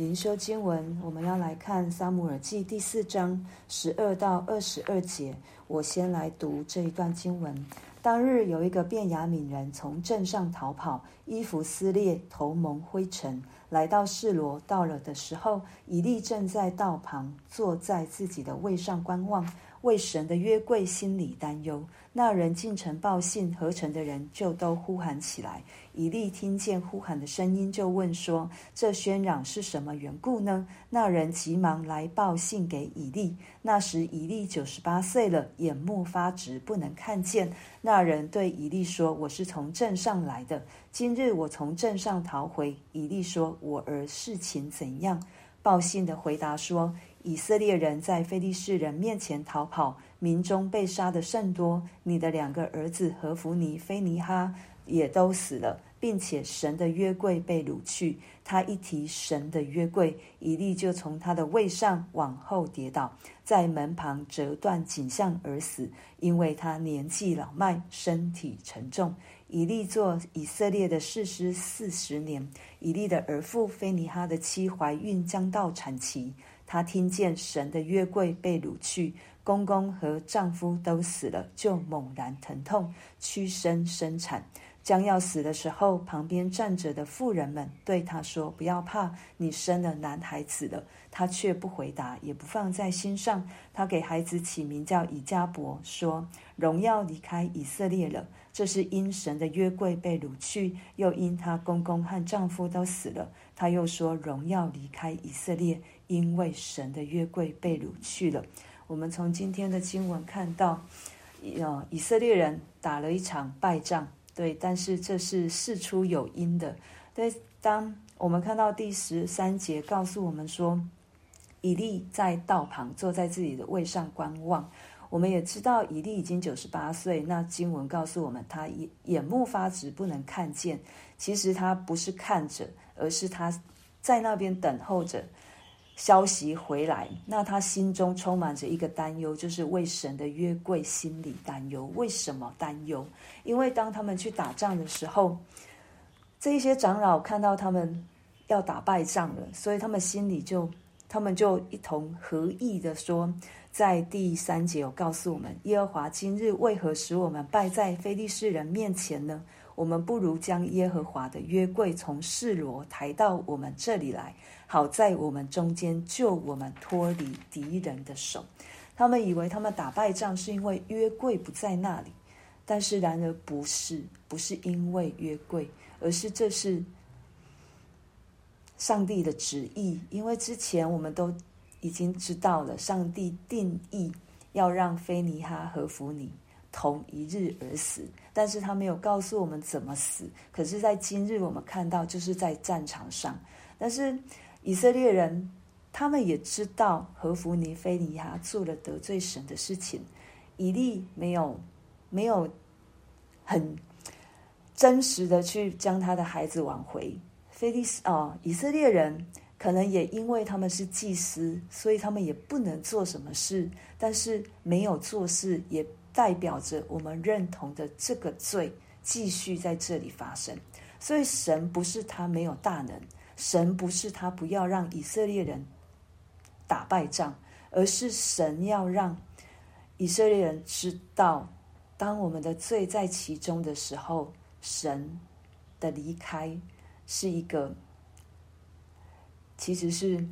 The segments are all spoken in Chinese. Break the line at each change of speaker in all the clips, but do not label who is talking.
灵修经文，我们要来看《撒母耳记》第四章十二到二十二节。我先来读这一段经文。当日有一个便雅悯人从镇上逃跑，衣服撕裂，头蒙灰尘，来到示罗。到了的时候，以利正在道旁，坐在自己的位上观望。为神的约柜心里担忧，那人进城报信，合城的人就都呼喊起来。以利听见呼喊的声音，就问说：“这喧嚷是什么缘故呢？”那人急忙来报信给以利。那时以利九十八岁了，眼目发直，不能看见。那人对以利说：“我是从镇上来的，今日我从镇上逃回。”以利说：“我儿事情怎样？”报信的回答说。以色列人在非利士人面前逃跑，民中被杀的甚多。你的两个儿子何弗尼、菲尼哈也都死了，并且神的约柜被掳去。他一提神的约柜，以利就从他的位上往后跌倒，在门旁折断颈项而死，因为他年纪老迈，身体沉重。以利做以色列的士师四十年。以利的儿父菲尼哈的妻怀孕，将到产期。她听见神的约柜被掳去，公公和丈夫都死了，就猛然疼痛，屈身生产。将要死的时候，旁边站着的妇人们对她说：“不要怕，你生了男孩子了。”她却不回答，也不放在心上。她给孩子起名叫以加伯，说：“荣耀离开以色列了。”这是因神的约柜被掳去，又因她公公和丈夫都死了。她又说：“荣耀离开以色列。”因为神的约柜被掳去了，我们从今天的经文看到，呃，以色列人打了一场败仗，对，但是这是事出有因的。对，当我们看到第十三节告诉我们说，以利在道旁坐在自己的位上观望，我们也知道以利已经九十八岁。那经文告诉我们，他眼眼目发直，不能看见。其实他不是看着，而是他在那边等候着。消息回来，那他心中充满着一个担忧，就是为神的约柜心里担忧。为什么担忧？因为当他们去打仗的时候，这一些长老看到他们要打败仗了，所以他们心里就，他们就一同合意的说，在第三节有告诉我们：耶和华今日为何使我们败在非利士人面前呢？我们不如将耶和华的约柜从示罗抬到我们这里来。好在我们中间救我们脱离敌人的手。他们以为他们打败仗是因为约柜不在那里，但是然而不是，不是因为约柜，而是这是上帝的旨意。因为之前我们都已经知道了，上帝定义要让非尼哈和弗尼同一日而死，但是他没有告诉我们怎么死。可是，在今日我们看到，就是在战场上，但是。以色列人，他们也知道何弗尼、菲尼亚做了得罪神的事情。以利没有没有很真实的去将他的孩子挽回。菲利斯哦，以色列人可能也因为他们是祭司，所以他们也不能做什么事。但是没有做事，也代表着我们认同的这个罪继续在这里发生。所以神不是他没有大能。神不是他不要让以色列人打败仗，而是神要让以色列人知道，当我们的罪在其中的时候，神的离开是一个，其实是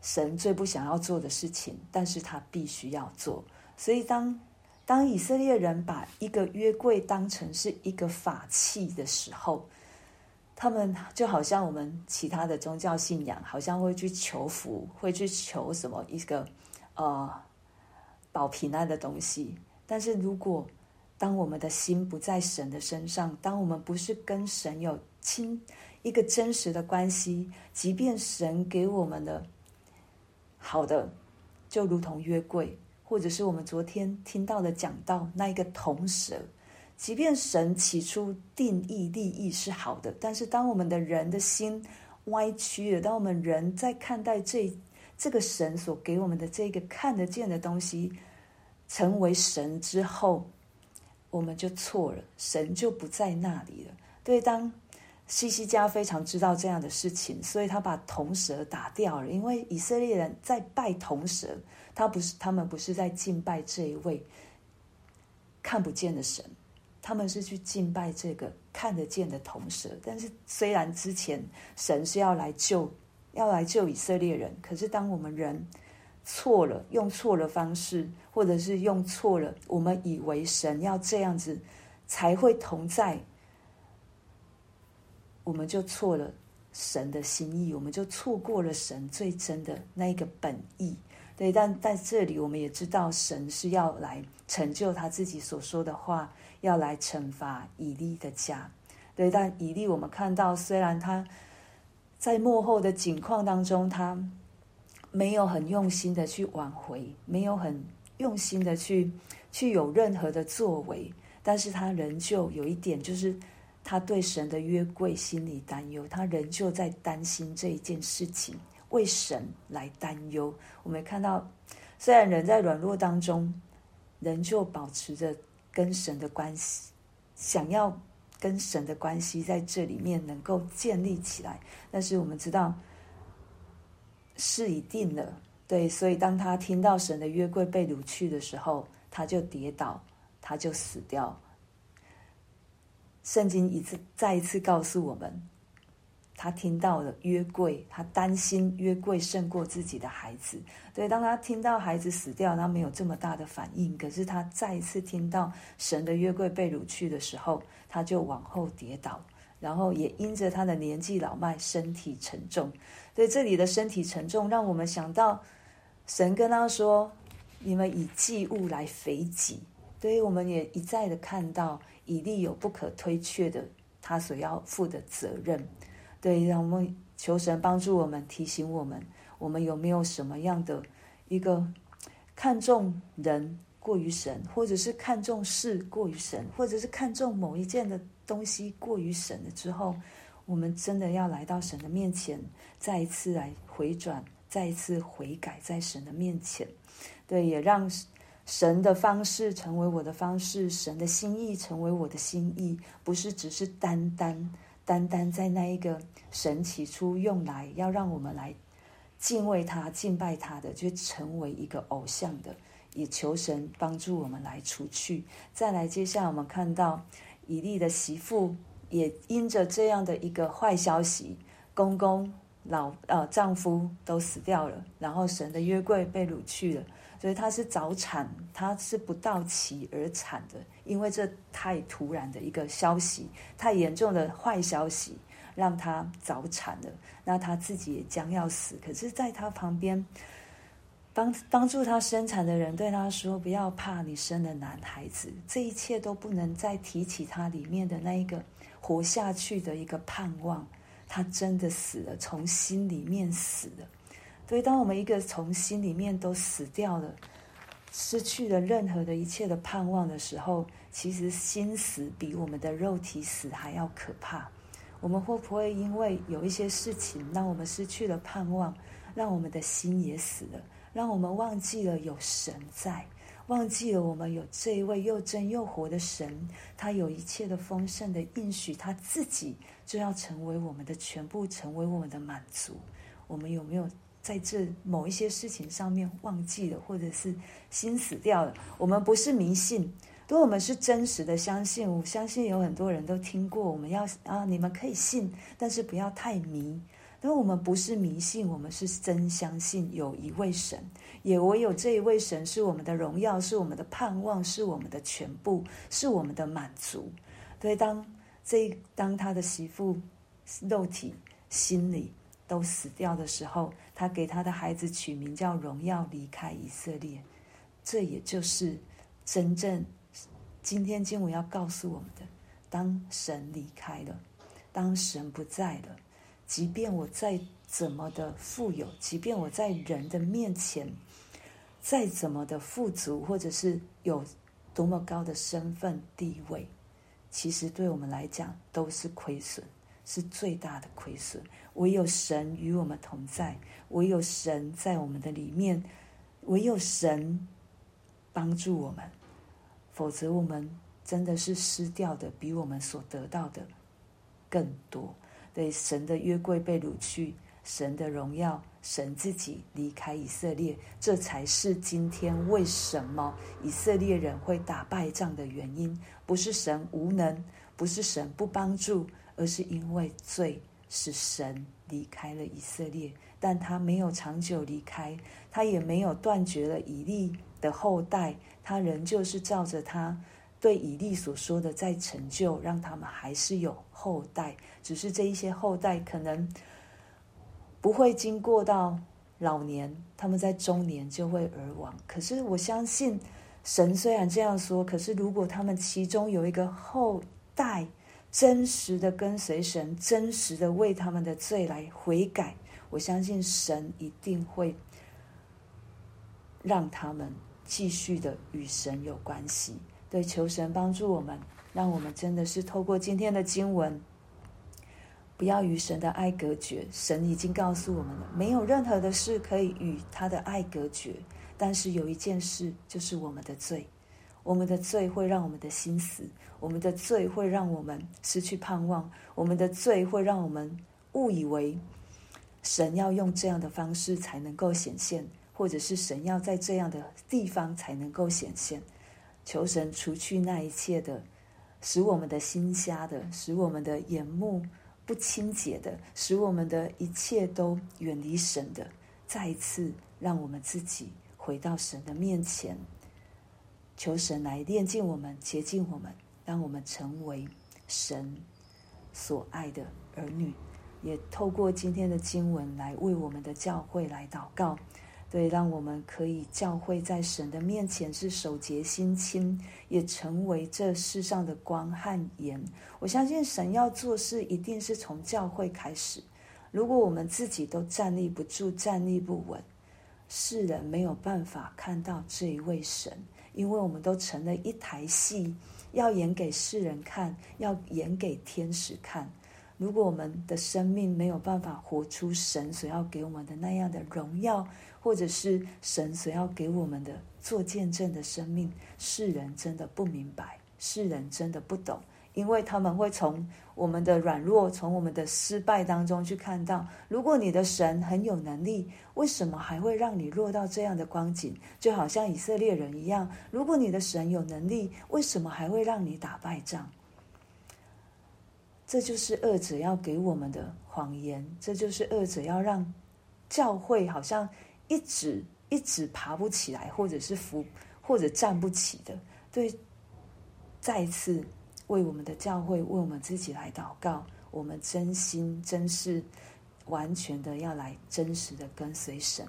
神最不想要做的事情，但是他必须要做。所以当当以色列人把一个约柜当成是一个法器的时候，他们就好像我们其他的宗教信仰，好像会去求福，会去求什么一个呃保平安的东西。但是如果当我们的心不在神的身上，当我们不是跟神有亲一个真实的关系，即便神给我们的好的，就如同约柜，或者是我们昨天听到的讲到那一个铜蛇。即便神起初定义利益是好的，但是当我们的人的心歪曲了，当我们人在看待这这个神所给我们的这个看得见的东西成为神之后，我们就错了，神就不在那里了。对，当西西家非常知道这样的事情，所以他把铜蛇打掉了。因为以色列人在拜铜蛇，他不是，他们不是在敬拜这一位看不见的神，他们是去敬拜这个看得见的铜蛇。但是虽然之前神是要来救，要来救以色列人，可是当我们人错了，用错了方式，或者是用错了，我们以为神要这样子才会同在。我们就错了神的心意，我们就错过了神最真的那一个本意。对，但在这里我们也知道，神是要来成就他自己所说的话，要来惩罚以利的家。对，但以利我们看到，虽然他在幕后的境况当中，他没有很用心的去挽回，没有很用心的去去有任何的作为，但是他仍旧有一点就是。他对神的约柜心里担忧，他仍旧在担心这一件事情，为神来担忧。我们看到，虽然人在软弱当中，仍旧保持着跟神的关系，想要跟神的关系在这里面能够建立起来，但是我们知道事已定了，对，所以当他听到神的约柜被掳去的时候，他就跌倒，他就死掉。圣经一次再一次告诉我们，他听到了约柜，他担心约柜胜过自己的孩子。对，当他听到孩子死掉，他没有这么大的反应。可是他再一次听到神的约柜被掳去的时候，他就往后跌倒，然后也因着他的年纪老迈，身体沉重。所以这里的身体沉重，让我们想到神跟他说：“你们以祭物来肥己。”所以我们也一再的看到。以利有不可推却的他所要负的责任，对，让我们求神帮助我们，提醒我们，我们有没有什么样的一个看重人过于神，或者是看重事过于神，或者是看重某一件的东西过于神了之后，我们真的要来到神的面前，再一次来回转，再一次悔改在神的面前，对，也让。神的方式成为我的方式，神的心意成为我的心意，不是只是单单单单在那一个神起初用来要让我们来敬畏他、敬拜他的，就成为一个偶像的，也求神帮助我们来除去。再来，接下来我们看到以利的媳妇也因着这样的一个坏消息，公公老呃丈夫都死掉了，然后神的约柜被掳去了。所以他是早产，他是不到期而产的，因为这太突然的一个消息，太严重的坏消息，让他早产了。那他自己也将要死，可是在他旁边帮帮助他生产的人对他说：“不要怕，你生了男孩子，这一切都不能再提起他里面的那一个活下去的一个盼望。他真的死了，从心里面死了。”所以，当我们一个从心里面都死掉了，失去了任何的一切的盼望的时候，其实心死比我们的肉体死还要可怕。我们会不会因为有一些事情让我们失去了盼望，让我们的心也死了，让我们忘记了有神在，忘记了我们有这一位又真又活的神，他有一切的丰盛的应许，他自己就要成为我们的全部，成为我们的满足。我们有没有？在这某一些事情上面忘记了，或者是心死掉了。我们不是迷信，如果我们是真实的相信，我相信有很多人都听过。我们要啊，你们可以信，但是不要太迷。因为我们不是迷信，我们是真相信有一位神，也唯有这一位神是我们的荣耀，是我们的盼望，是我们的全部，是我们的满足。所以当这当他的媳妇肉体心里都死掉的时候，他给他的孩子取名叫“荣耀离开以色列”，这也就是真正今天经文要告诉我们的：当神离开了，当神不在了，即便我再怎么的富有，即便我在人的面前再怎么的富足，或者是有多么高的身份地位，其实对我们来讲都是亏损。是最大的亏损。唯有神与我们同在，唯有神在我们的里面，唯有神帮助我们，否则我们真的是失掉的，比我们所得到的更多。对，神的约柜被掳去，神的荣耀，神自己离开以色列，这才是今天为什么以色列人会打败仗的原因。不是神无能，不是神不帮助，而是因为罪使神离开了以色列。但他没有长久离开，他也没有断绝了以利的后代，他仍旧是照着他对以利所说的在成就，让他们还是有后代。只是这一些后代可能不会经过到老年，他们在中年就会而亡。可是我相信，神虽然这样说，可是如果他们其中有一个后代真实的跟随神，真实的为他们的罪来悔改，我相信神一定会让他们继续的与神有关系。对，求神帮助我们，让我们真的是透过今天的经文。不要与神的爱隔绝。神已经告诉我们了，没有任何的事可以与他的爱隔绝。但是有一件事，就是我们的罪。我们的罪会让我们的心死，我们的罪会让我们失去盼望，我们的罪会让我们误以为神要用这样的方式才能够显现，或者是神要在这样的地方才能够显现。求神除去那一切的，使我们的心瞎的，使我们的眼目。不清洁的，使我们的一切都远离神的，再一次让我们自己回到神的面前，求神来炼净我们、洁净我们，让我们成为神所爱的儿女。也透过今天的经文来为我们的教会来祷告。对，让我们可以教会在神的面前是手洁心清，也成为这世上的光和盐。我相信神要做事，一定是从教会开始。如果我们自己都站立不住、站立不稳，世人没有办法看到这一位神，因为我们都成了一台戏，要演给世人看，要演给天使看。如果我们的生命没有办法活出神所要给我们的那样的荣耀，或者是神所要给我们的做见证的生命，世人真的不明白，世人真的不懂，因为他们会从我们的软弱、从我们的失败当中去看到，如果你的神很有能力，为什么还会让你落到这样的光景？就好像以色列人一样，如果你的神有能力，为什么还会让你打败仗？这就是恶者要给我们的谎言，这就是恶者要让教会好像。一直一直爬不起来，或者是扶，或者站不起的，对，再一次为我们的教会，为我们自己来祷告，我们真心真是完全的要来真实的跟随神。